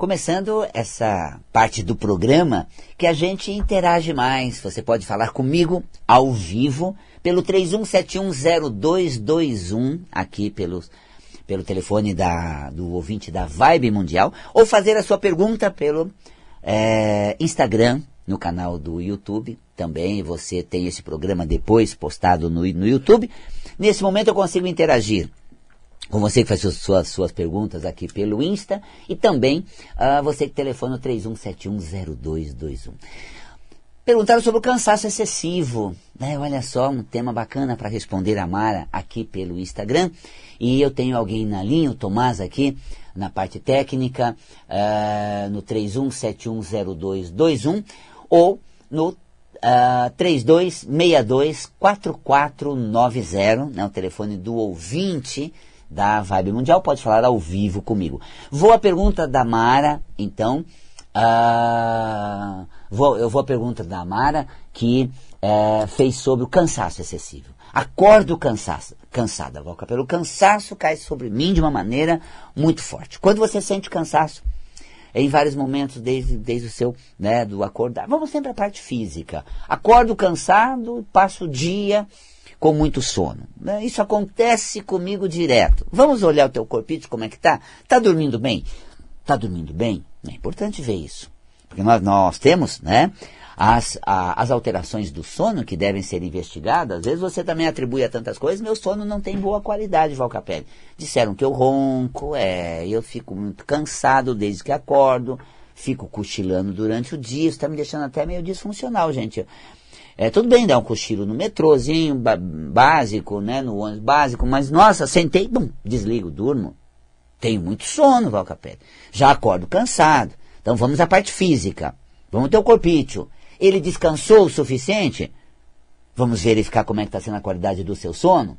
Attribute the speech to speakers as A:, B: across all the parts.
A: Começando essa parte do programa que a gente interage mais. Você pode falar comigo ao vivo pelo 31710221 aqui pelos, pelo telefone da, do ouvinte da Vibe Mundial ou fazer a sua pergunta pelo é, Instagram, no canal do YouTube. Também você tem esse programa depois postado no, no YouTube. Nesse momento eu consigo interagir com você que faz suas, suas perguntas aqui pelo Insta e também uh, você que telefona o 31710221. Perguntaram sobre o cansaço excessivo. Né? Olha só, um tema bacana para responder a Mara aqui pelo Instagram. E eu tenho alguém na linha, o Tomás aqui, na parte técnica, uh, no 31710221 ou no uh, 3262-4490, né, o telefone do ouvinte da Vibe Mundial, pode falar ao vivo comigo. Vou à pergunta da Mara, então. Uh, vou, eu vou à pergunta da Mara, que uh, fez sobre o cansaço excessivo. Acordo cansaço, cansada, Valca, pelo cansaço cai sobre mim de uma maneira muito forte. Quando você sente cansaço, em vários momentos, desde, desde o seu, né, do acordar. Vamos sempre à parte física. Acordo cansado, passo o dia com muito sono. Né? Isso acontece comigo direto. Vamos olhar o teu corpite, como é que tá? Tá dormindo bem? Tá dormindo bem? É importante ver isso. Porque nós, nós temos, né? As, a, as alterações do sono que devem ser investigadas, às vezes você também atribui a tantas coisas, meu sono não tem boa qualidade, Valcapelli. Disseram que eu ronco, é, eu fico muito cansado desde que acordo, fico cochilando durante o dia, isso está me deixando até meio disfuncional, gente. É, tudo bem dar um cochilo no metrôzinho básico, né, no ônibus básico, mas nossa, sentei, bum, desligo, durmo. Tenho muito sono, Valcapé. Já acordo cansado. Então vamos à parte física. Vamos ter o corpício. Ele descansou o suficiente? Vamos verificar como é que está sendo a qualidade do seu sono?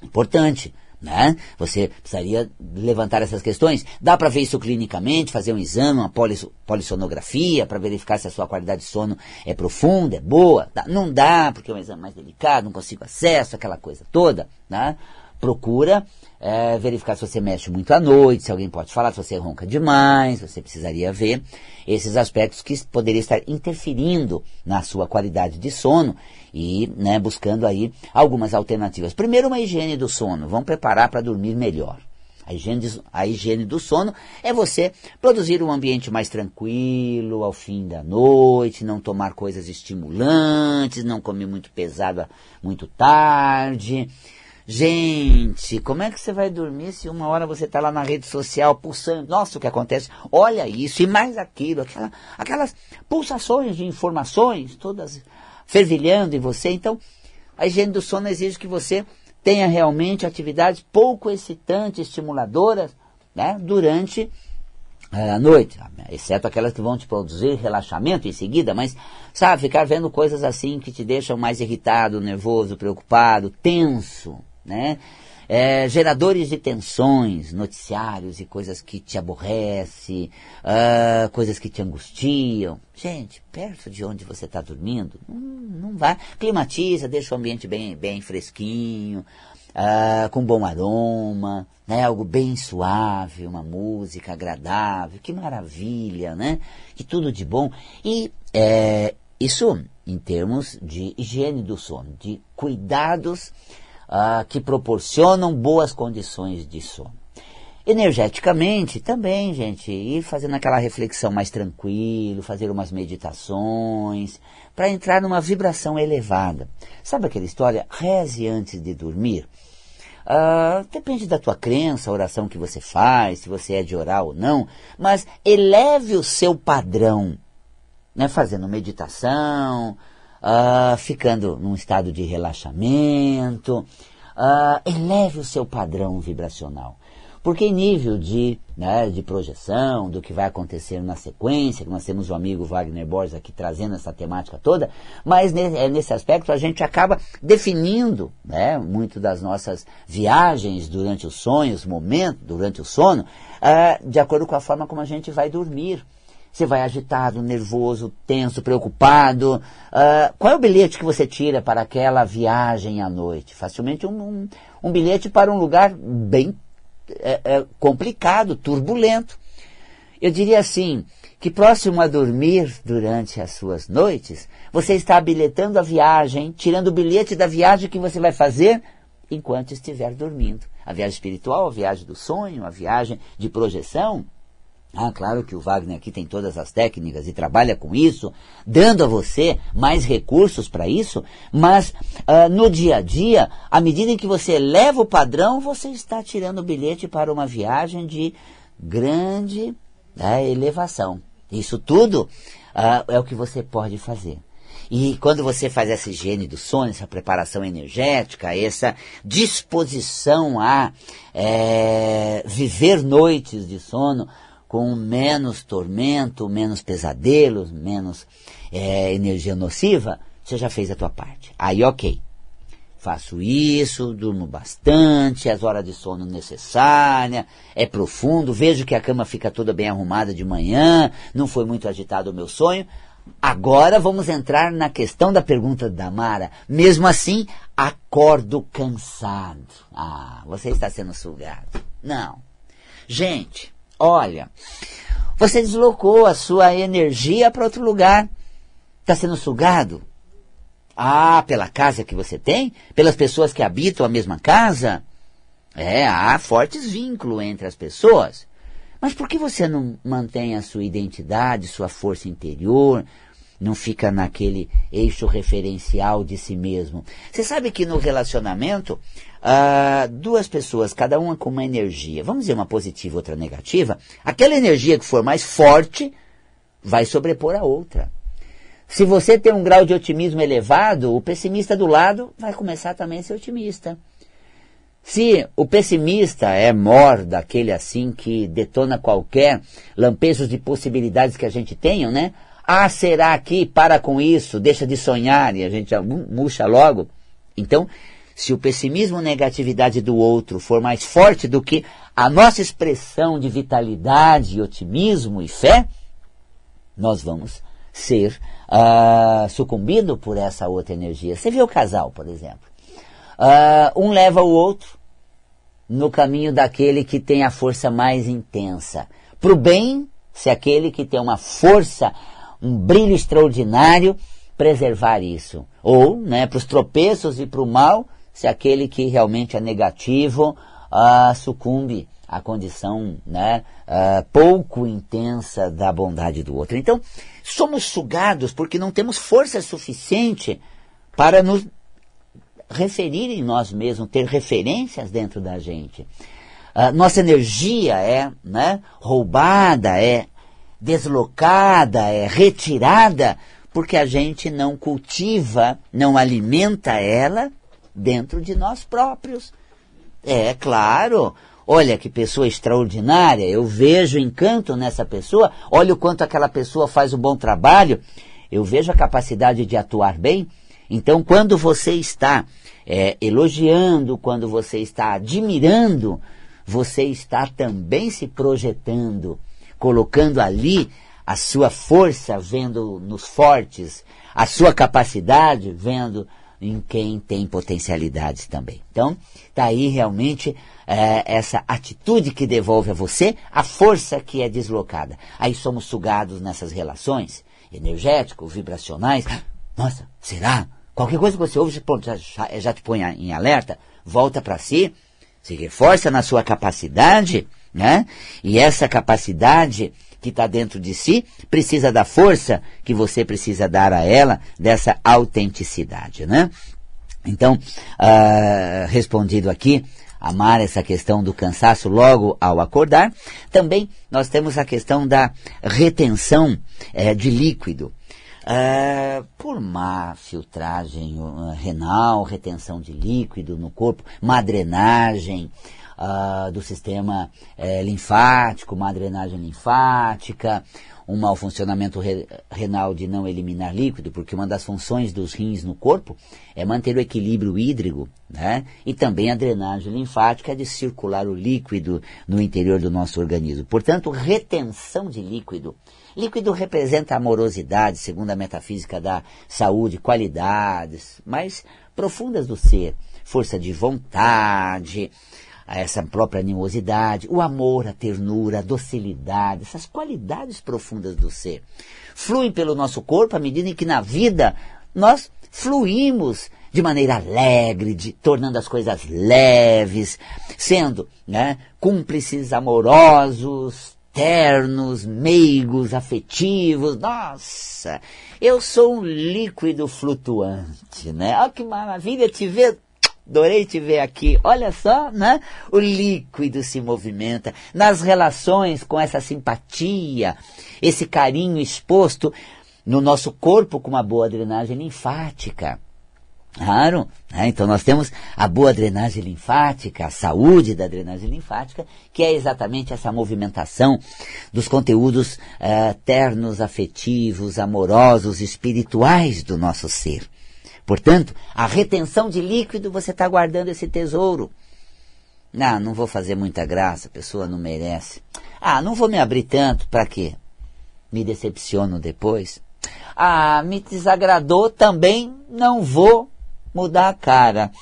A: Importante. Né? Você precisaria levantar essas questões. Dá para ver isso clinicamente, fazer um exame, uma polis, polissonografia, para verificar se a sua qualidade de sono é profunda, é boa. Não dá, porque é um exame mais delicado, não consigo acesso, aquela coisa toda. Né? Procura é, verificar se você mexe muito à noite, se alguém pode falar, se você ronca demais, você precisaria ver esses aspectos que poderiam estar interferindo na sua qualidade de sono e né, buscando aí algumas alternativas. Primeiro, uma higiene do sono, vamos preparar para dormir melhor. A higiene, a higiene do sono é você produzir um ambiente mais tranquilo ao fim da noite, não tomar coisas estimulantes, não comer muito pesado muito tarde, Gente, como é que você vai dormir se uma hora você está lá na rede social pulsando? Nossa, o que acontece? Olha isso e mais aquilo, aquela, aquelas pulsações de informações, todas fervilhando em você. Então, a higiene do sono exige que você tenha realmente atividades pouco excitantes, estimuladoras, né, durante eh, a noite, exceto aquelas que vão te produzir relaxamento em seguida, mas sabe, ficar vendo coisas assim que te deixam mais irritado, nervoso, preocupado, tenso, né? É, geradores de tensões, noticiários e coisas que te aborrecem, uh, coisas que te angustiam. Gente, perto de onde você está dormindo, não, não vai. Climatiza, deixa o ambiente bem, bem fresquinho, uh, com bom aroma, né? algo bem suave, uma música agradável, que maravilha, né? Que tudo de bom. E é, isso em termos de higiene do sono, de cuidados ah, que proporcionam boas condições de sono. Energeticamente também, gente, ir fazendo aquela reflexão mais tranquilo, fazer umas meditações, para entrar numa vibração elevada. Sabe aquela história? Reze antes de dormir. Uh, depende da tua crença, a oração que você faz, se você é de orar ou não, mas eleve o seu padrão, né? fazendo meditação, uh, ficando num estado de relaxamento, uh, eleve o seu padrão vibracional. Porque em nível de, né, de projeção, do que vai acontecer na sequência, que nós temos o amigo Wagner Borges aqui trazendo essa temática toda, mas é, nesse aspecto a gente acaba definindo né, muito das nossas viagens durante os sonhos, momento, durante o sono, uh, de acordo com a forma como a gente vai dormir. Você vai agitado, nervoso, tenso, preocupado. Uh, qual é o bilhete que você tira para aquela viagem à noite? Facilmente um, um, um bilhete para um lugar bem é, é, complicado, turbulento. eu diria assim, que próximo a dormir durante as suas noites, você está habilitando a viagem, tirando o bilhete da viagem que você vai fazer enquanto estiver dormindo. A viagem espiritual, a viagem do sonho, a viagem de projeção. Ah, claro que o Wagner aqui tem todas as técnicas e trabalha com isso, dando a você mais recursos para isso, mas uh, no dia a dia, à medida em que você eleva o padrão, você está tirando o bilhete para uma viagem de grande né, elevação. Isso tudo uh, é o que você pode fazer. E quando você faz essa higiene do sono, essa preparação energética, essa disposição a é, viver noites de sono com menos tormento, menos pesadelos, menos é, energia nociva, você já fez a tua parte. Aí, ok. Faço isso, durmo bastante, as horas de sono necessárias, é profundo, vejo que a cama fica toda bem arrumada de manhã, não foi muito agitado o meu sonho. Agora vamos entrar na questão da pergunta da Mara. Mesmo assim, acordo cansado. Ah, você está sendo sugado. Não. Gente, olha, você deslocou a sua energia para outro lugar. Está sendo sugado? Ah, pela casa que você tem? Pelas pessoas que habitam a mesma casa? É, há fortes vínculos entre as pessoas. Mas por que você não mantém a sua identidade, sua força interior, não fica naquele eixo referencial de si mesmo? Você sabe que no relacionamento, ah, duas pessoas, cada uma com uma energia, vamos dizer uma positiva, outra negativa, aquela energia que for mais forte vai sobrepor a outra. Se você tem um grau de otimismo elevado, o pessimista do lado vai começar também a ser otimista. Se o pessimista é mor daquele assim que detona qualquer lampejo de possibilidades que a gente tenha, né? Ah, será que para com isso, deixa de sonhar e a gente já murcha logo? Então, se o pessimismo negatividade do outro for mais forte do que a nossa expressão de vitalidade, otimismo e fé, nós vamos ser uh, sucumbido por essa outra energia. Você vê o casal, por exemplo. Uh, um leva o outro no caminho daquele que tem a força mais intensa. Para o bem, se aquele que tem uma força, um brilho extraordinário, preservar isso. Ou, né, para os tropeços e para o mal, se aquele que realmente é negativo uh, sucumbe à condição né, uh, pouco intensa da bondade do outro. Então, somos sugados porque não temos força suficiente para nos referir em nós mesmos, ter referências dentro da gente. Uh, nossa energia é né, roubada, é deslocada, é retirada, porque a gente não cultiva, não alimenta ela dentro de nós próprios. É claro. Olha que pessoa extraordinária, eu vejo encanto nessa pessoa, olha o quanto aquela pessoa faz um bom trabalho, eu vejo a capacidade de atuar bem. Então, quando você está é, elogiando, quando você está admirando, você está também se projetando, colocando ali a sua força, vendo nos fortes, a sua capacidade, vendo em quem tem potencialidades também. Então, está aí realmente é, essa atitude que devolve a você a força que é deslocada. Aí somos sugados nessas relações energéticos, vibracionais. Nossa, será? Qualquer coisa que você ouve, já, já, já te põe em alerta, volta para si, se reforça na sua capacidade, né? E essa capacidade que está dentro de si precisa da força que você precisa dar a ela, dessa autenticidade, né? Então, uh, respondido aqui, amar essa questão do cansaço logo ao acordar. Também nós temos a questão da retenção é, de líquido. Uh, por má filtragem uh, renal, retenção de líquido no corpo, má drenagem, uh, do sistema uh, linfático, uma drenagem linfática, um mau funcionamento re renal de não eliminar líquido, porque uma das funções dos rins no corpo é manter o equilíbrio hídrico, né? E também a drenagem linfática é de circular o líquido no interior do nosso organismo. Portanto, retenção de líquido. Líquido representa amorosidade, segundo a metafísica da saúde, qualidades mais profundas do ser, força de vontade, a essa própria animosidade, o amor, a ternura, a docilidade, essas qualidades profundas do ser. Fluem pelo nosso corpo à medida em que na vida nós fluímos de maneira alegre, de, tornando as coisas leves, sendo né, cúmplices amorosos, ternos, meigos, afetivos. Nossa, eu sou um líquido flutuante, né? Olha que maravilha te ver Adorei te ver aqui. Olha só, né? O líquido se movimenta nas relações com essa simpatia, esse carinho exposto no nosso corpo com uma boa drenagem linfática. Claro, né? então nós temos a boa drenagem linfática, a saúde da drenagem linfática, que é exatamente essa movimentação dos conteúdos uh, ternos, afetivos, amorosos, espirituais do nosso ser. Portanto, a retenção de líquido, você está guardando esse tesouro. Não, não vou fazer muita graça, a pessoa não merece. Ah, não vou me abrir tanto, para quê? Me decepciono depois. Ah, me desagradou também, não vou mudar a cara.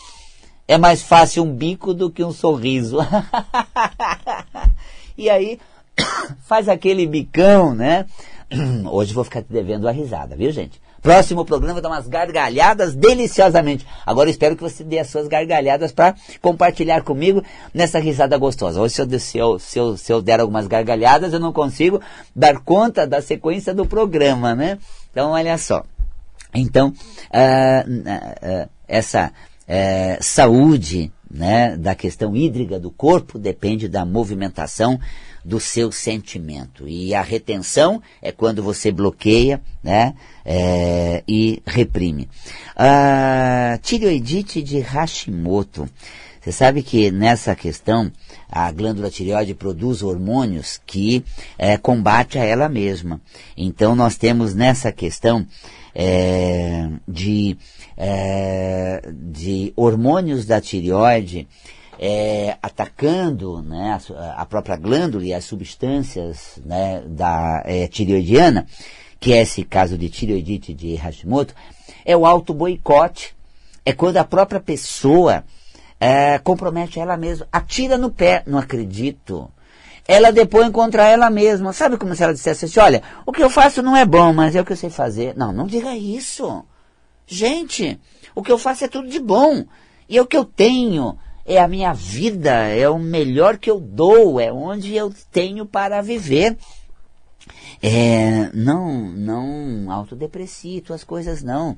A: É mais fácil um bico do que um sorriso. e aí, faz aquele bicão, né? Hoje vou ficar te devendo a risada, viu, gente? Próximo programa dá umas gargalhadas deliciosamente. Agora espero que você dê as suas gargalhadas para compartilhar comigo nessa risada gostosa. Hoje, se eu, se, eu, se, eu, se eu der algumas gargalhadas, eu não consigo dar conta da sequência do programa, né? Então, olha só. Então, uh, uh, essa uh, saúde né, da questão hídrica do corpo depende da movimentação do seu sentimento. E a retenção é quando você bloqueia né, é, e reprime. A tireoidite de Hashimoto. Você sabe que nessa questão a glândula tireoide produz hormônios que é, combate a ela mesma. Então nós temos nessa questão é, de, é, de hormônios da tireoide é, atacando né, a, a, própria glândula e as substâncias né, da é, tireoidiana, que é esse caso de tireoidite de Hashimoto, é o auto-boicote. É quando a própria pessoa é, compromete ela mesma, atira no pé, não acredito. Ela depõe contra ela mesma. Sabe como se ela dissesse assim, olha, o que eu faço não é bom, mas é o que eu sei fazer. Não, não diga isso. Gente, o que eu faço é tudo de bom. E é o que eu tenho é a minha vida, é o melhor que eu dou, é onde eu tenho para viver. É, não, não autodeprecie as coisas, não.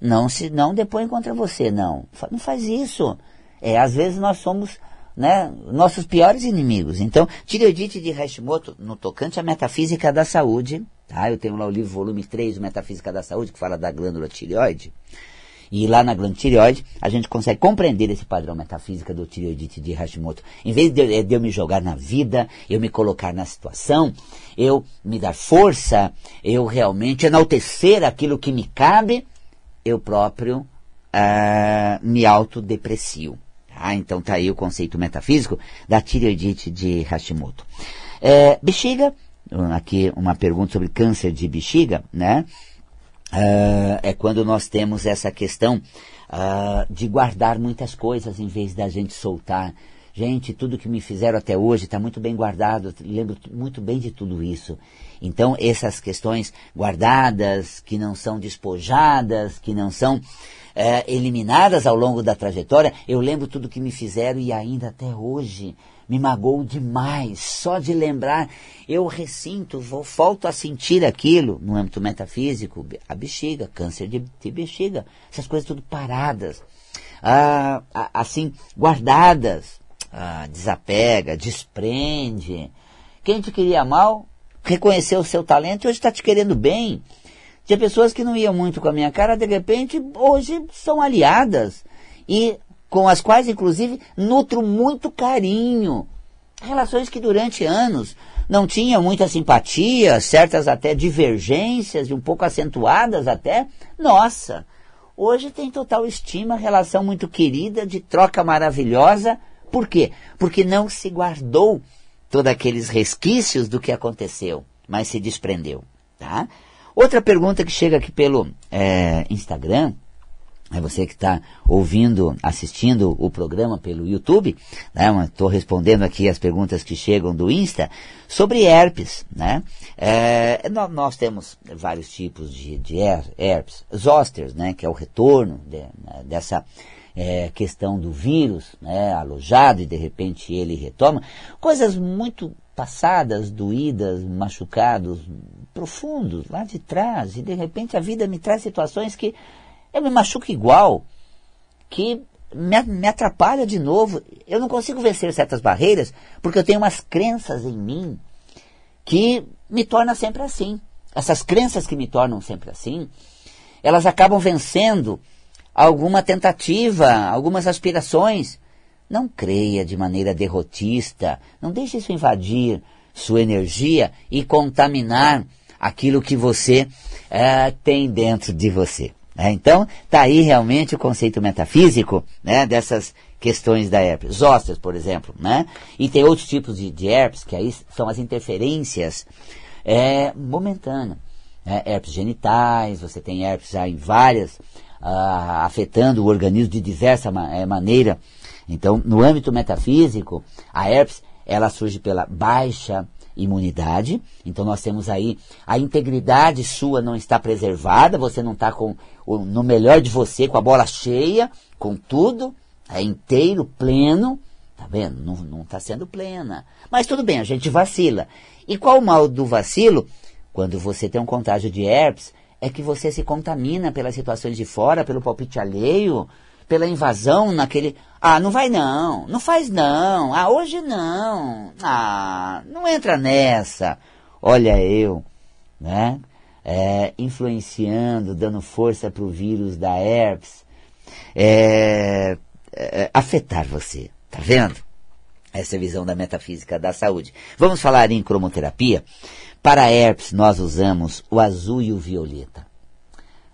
A: Não se não depõe contra você, não. Não faz isso. É, às vezes nós somos né, nossos piores inimigos. Então, tireoidite de Hashimoto, no tocante à metafísica da saúde, tá? Eu tenho lá o livro volume 3, Metafísica da Saúde, que fala da glândula tireoide. E lá na glândula tireoide, a gente consegue compreender esse padrão metafísico do tireoidite de Hashimoto. Em vez de, de eu me jogar na vida, eu me colocar na situação, eu me dar força, eu realmente enaltecer aquilo que me cabe, eu próprio uh, me autodeprecio. Ah, então tá aí o conceito metafísico da tireoidite de Hashimoto. É, bexiga, aqui uma pergunta sobre câncer de bexiga, né? Uh, é quando nós temos essa questão uh, de guardar muitas coisas em vez da gente soltar. Gente, tudo que me fizeram até hoje está muito bem guardado, lembro muito bem de tudo isso. Então, essas questões guardadas, que não são despojadas, que não são é, eliminadas ao longo da trajetória, eu lembro tudo que me fizeram e ainda até hoje me magoou demais. Só de lembrar, eu ressinto, vou, volto a sentir aquilo no âmbito metafísico, a bexiga, câncer de, de bexiga, essas coisas tudo paradas, ah, assim, guardadas. Ah, desapega, desprende. Quem te queria mal, reconheceu o seu talento e hoje está te querendo bem. Tinha pessoas que não iam muito com a minha cara, de repente, hoje são aliadas. E com as quais, inclusive, nutro muito carinho. Relações que durante anos não tinham muita simpatia, certas até divergências e um pouco acentuadas até. Nossa, hoje tem total estima, relação muito querida, de troca maravilhosa. Por quê? Porque não se guardou todos aqueles resquícios do que aconteceu, mas se desprendeu. Tá? Outra pergunta que chega aqui pelo é, Instagram é você que está ouvindo, assistindo o programa pelo YouTube, né? Estou respondendo aqui as perguntas que chegam do Insta sobre herpes, né? É, nós, temos vários tipos de, de herpes, zosters, né? Que é o retorno de, né? dessa é, questão do vírus, né? Alojado e de repente ele retoma. Coisas muito passadas, doídas, machucados, profundos, lá de trás, e de repente a vida me traz situações que eu me machuco igual, que me, me atrapalha de novo. Eu não consigo vencer certas barreiras porque eu tenho umas crenças em mim que me tornam sempre assim. Essas crenças que me tornam sempre assim, elas acabam vencendo alguma tentativa, algumas aspirações. Não creia de maneira derrotista, não deixe isso invadir sua energia e contaminar aquilo que você é, tem dentro de você. É, então, está aí realmente o conceito metafísico né, dessas questões da herpes. Zósteos, por exemplo. Né? E tem outros tipos de, de herpes, que aí são as interferências é, momentâneas. Né? Herpes genitais, você tem herpes já em várias, ah, afetando o organismo de diversa ma é, maneira. Então, no âmbito metafísico, a herpes ela surge pela baixa imunidade. Então nós temos aí a integridade sua não está preservada, você não está com o, no melhor de você, com a bola cheia, com tudo, é inteiro, pleno. Tá vendo? Não está sendo plena. Mas tudo bem, a gente vacila. E qual o mal do vacilo? Quando você tem um contágio de herpes, é que você se contamina pelas situações de fora, pelo palpite alheio, pela invasão naquele. Ah, não vai não, não faz não, ah, hoje não, ah, não entra nessa. Olha eu, né? É, influenciando, dando força para o vírus da herpes, é, é, afetar você, tá vendo? Essa é a visão da metafísica da saúde. Vamos falar em cromoterapia. Para herpes, nós usamos o azul e o violeta.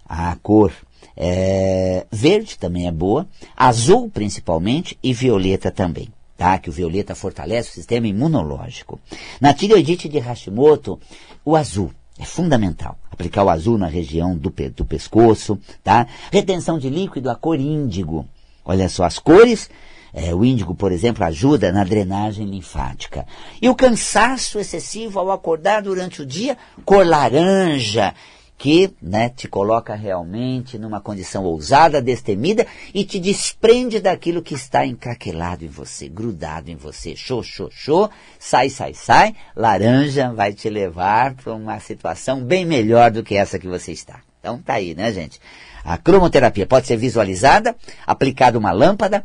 A: A cor é, verde também é boa, azul principalmente e violeta também. Tá? Que o violeta fortalece o sistema imunológico. Na tireoidite de Hashimoto, o azul é fundamental. Aplicar o azul na região do, pe do pescoço, tá? Retenção de líquido, a cor índigo. Olha só, as cores é, o índigo, por exemplo, ajuda na drenagem linfática. E o cansaço excessivo ao acordar durante o dia, cor laranja, que né, te coloca realmente numa condição ousada, destemida e te desprende daquilo que está encraquelado em você, grudado em você. Show, show, show, sai, sai, sai, laranja vai te levar para uma situação bem melhor do que essa que você está. Então tá aí, né, gente? A cromoterapia pode ser visualizada, aplicada uma lâmpada,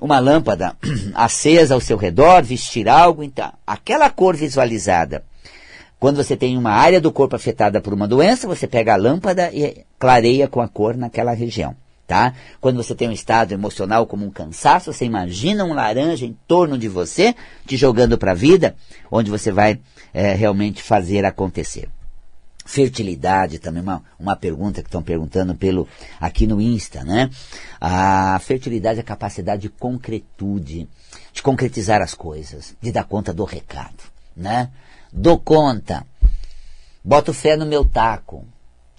A: uma lâmpada acesa ao seu redor, vestir algo, então, aquela cor visualizada quando você tem uma área do corpo afetada por uma doença, você pega a lâmpada e clareia com a cor naquela região. Tá? Quando você tem um estado emocional como um cansaço, você imagina um laranja em torno de você, te jogando para a vida, onde você vai é, realmente fazer acontecer. Fertilidade também, uma, uma pergunta que estão perguntando pelo aqui no Insta, né? A fertilidade é a capacidade de concretude, de concretizar as coisas, de dar conta do recado, né? Dou conta. Boto fé no meu taco.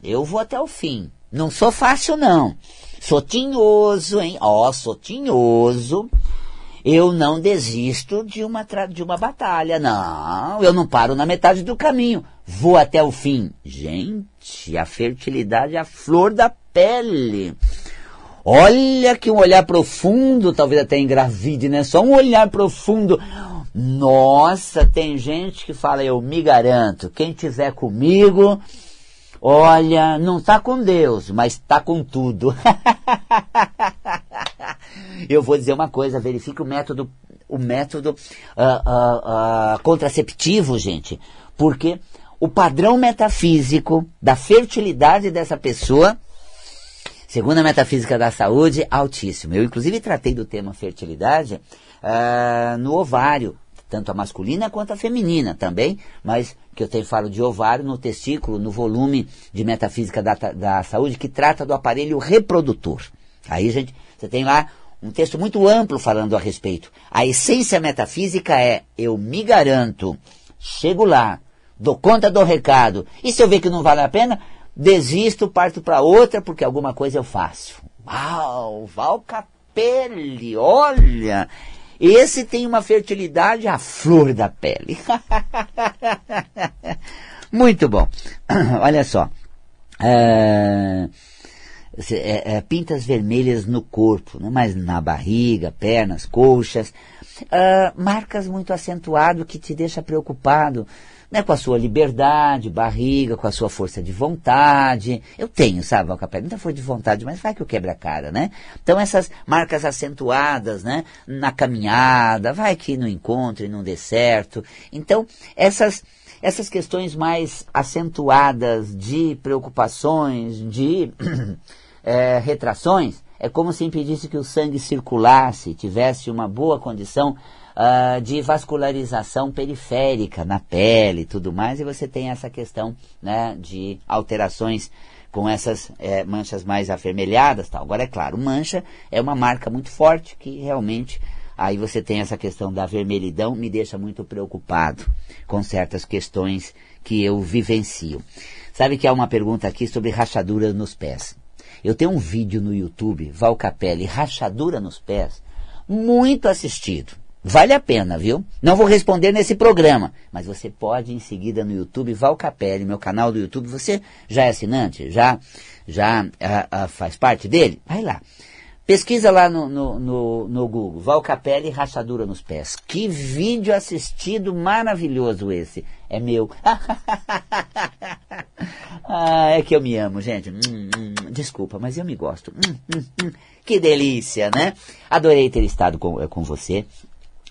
A: Eu vou até o fim. Não sou fácil, não. Sou tinhoso, hein? Ó, oh, sou tinhoso. Eu não desisto de uma, de uma batalha. Não, eu não paro na metade do caminho. Vou até o fim. Gente, a fertilidade é a flor da pele. Olha que um olhar profundo, talvez até engravide, né? Só um olhar profundo. Nossa, tem gente que fala, eu me garanto, quem tiver comigo, olha, não está com Deus, mas está com tudo. eu vou dizer uma coisa, verifique o método, o método uh, uh, uh, contraceptivo, gente, porque o padrão metafísico da fertilidade dessa pessoa, segundo a metafísica da saúde, altíssimo. Eu inclusive tratei do tema fertilidade no ovário, tanto a masculina quanto a feminina também, mas que eu tenho, falo de ovário no testículo, no volume de metafísica da, da saúde, que trata do aparelho reprodutor. Aí, gente, você tem lá um texto muito amplo falando a respeito. A essência metafísica é: eu me garanto, chego lá, dou conta do recado, e se eu ver que não vale a pena, desisto, parto para outra, porque alguma coisa eu faço. Uau, Val Capelli, olha, esse tem uma fertilidade à flor da pele. Muito bom. Olha só. É, é, é, pintas vermelhas no corpo, né? mas na barriga, pernas, coxas. Uh, marcas muito acentuado que te deixa preocupado né, com a sua liberdade, barriga, com a sua força de vontade. Eu tenho, sabe, Valcapé, muita força de vontade, mas vai que eu quebra a cara, né? Então essas marcas acentuadas, né, na caminhada, vai que não encontre, não dê certo. Então, essas essas questões mais acentuadas de preocupações, de é, retrações, é como se impedisse que o sangue circulasse, tivesse uma boa condição uh, de vascularização periférica na pele e tudo mais, e você tem essa questão né, de alterações com essas é, manchas mais avermelhadas. Tal. Agora, é claro, mancha é uma marca muito forte que realmente aí você tem essa questão da vermelhidão, me deixa muito preocupado com certas questões que eu vivencio. Sabe que há uma pergunta aqui sobre rachaduras nos pés. Eu tenho um vídeo no YouTube, Val Capelli, rachadura nos pés, muito assistido. Vale a pena, viu? Não vou responder nesse programa, mas você pode em seguida no YouTube, Val Capelli, meu canal do YouTube. Você já é assinante? Já, já uh, uh, faz parte dele? Vai lá. Pesquisa lá no, no, no, no Google, Val Capelli rachadura nos pés. Que vídeo assistido maravilhoso esse. É meu. ah, é que eu me amo, gente. Hum, hum, desculpa, mas eu me gosto. Hum, hum, hum. que delícia, né? Adorei ter estado com, com você.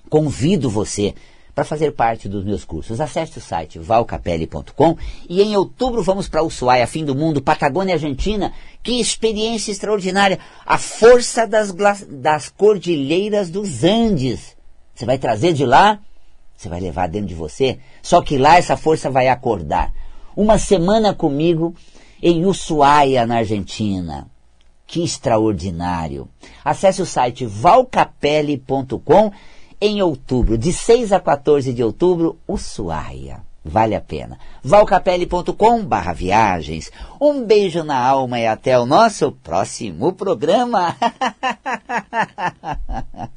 A: Convido você para fazer parte dos meus cursos. Acesse o site valcapelli.com e em outubro vamos para Ushuaia, fim do mundo, Patagônia, Argentina. Que experiência extraordinária! A força das, das cordilheiras dos Andes. Você vai trazer de lá, você vai levar dentro de você, só que lá essa força vai acordar. Uma semana comigo em Ushuaia, na Argentina. Que extraordinário! Acesse o site valcapelli.com em outubro, de 6 a 14 de outubro, Ushuaia. Vale a pena. valcapelli.com barra viagens. Um beijo na alma e até o nosso próximo programa.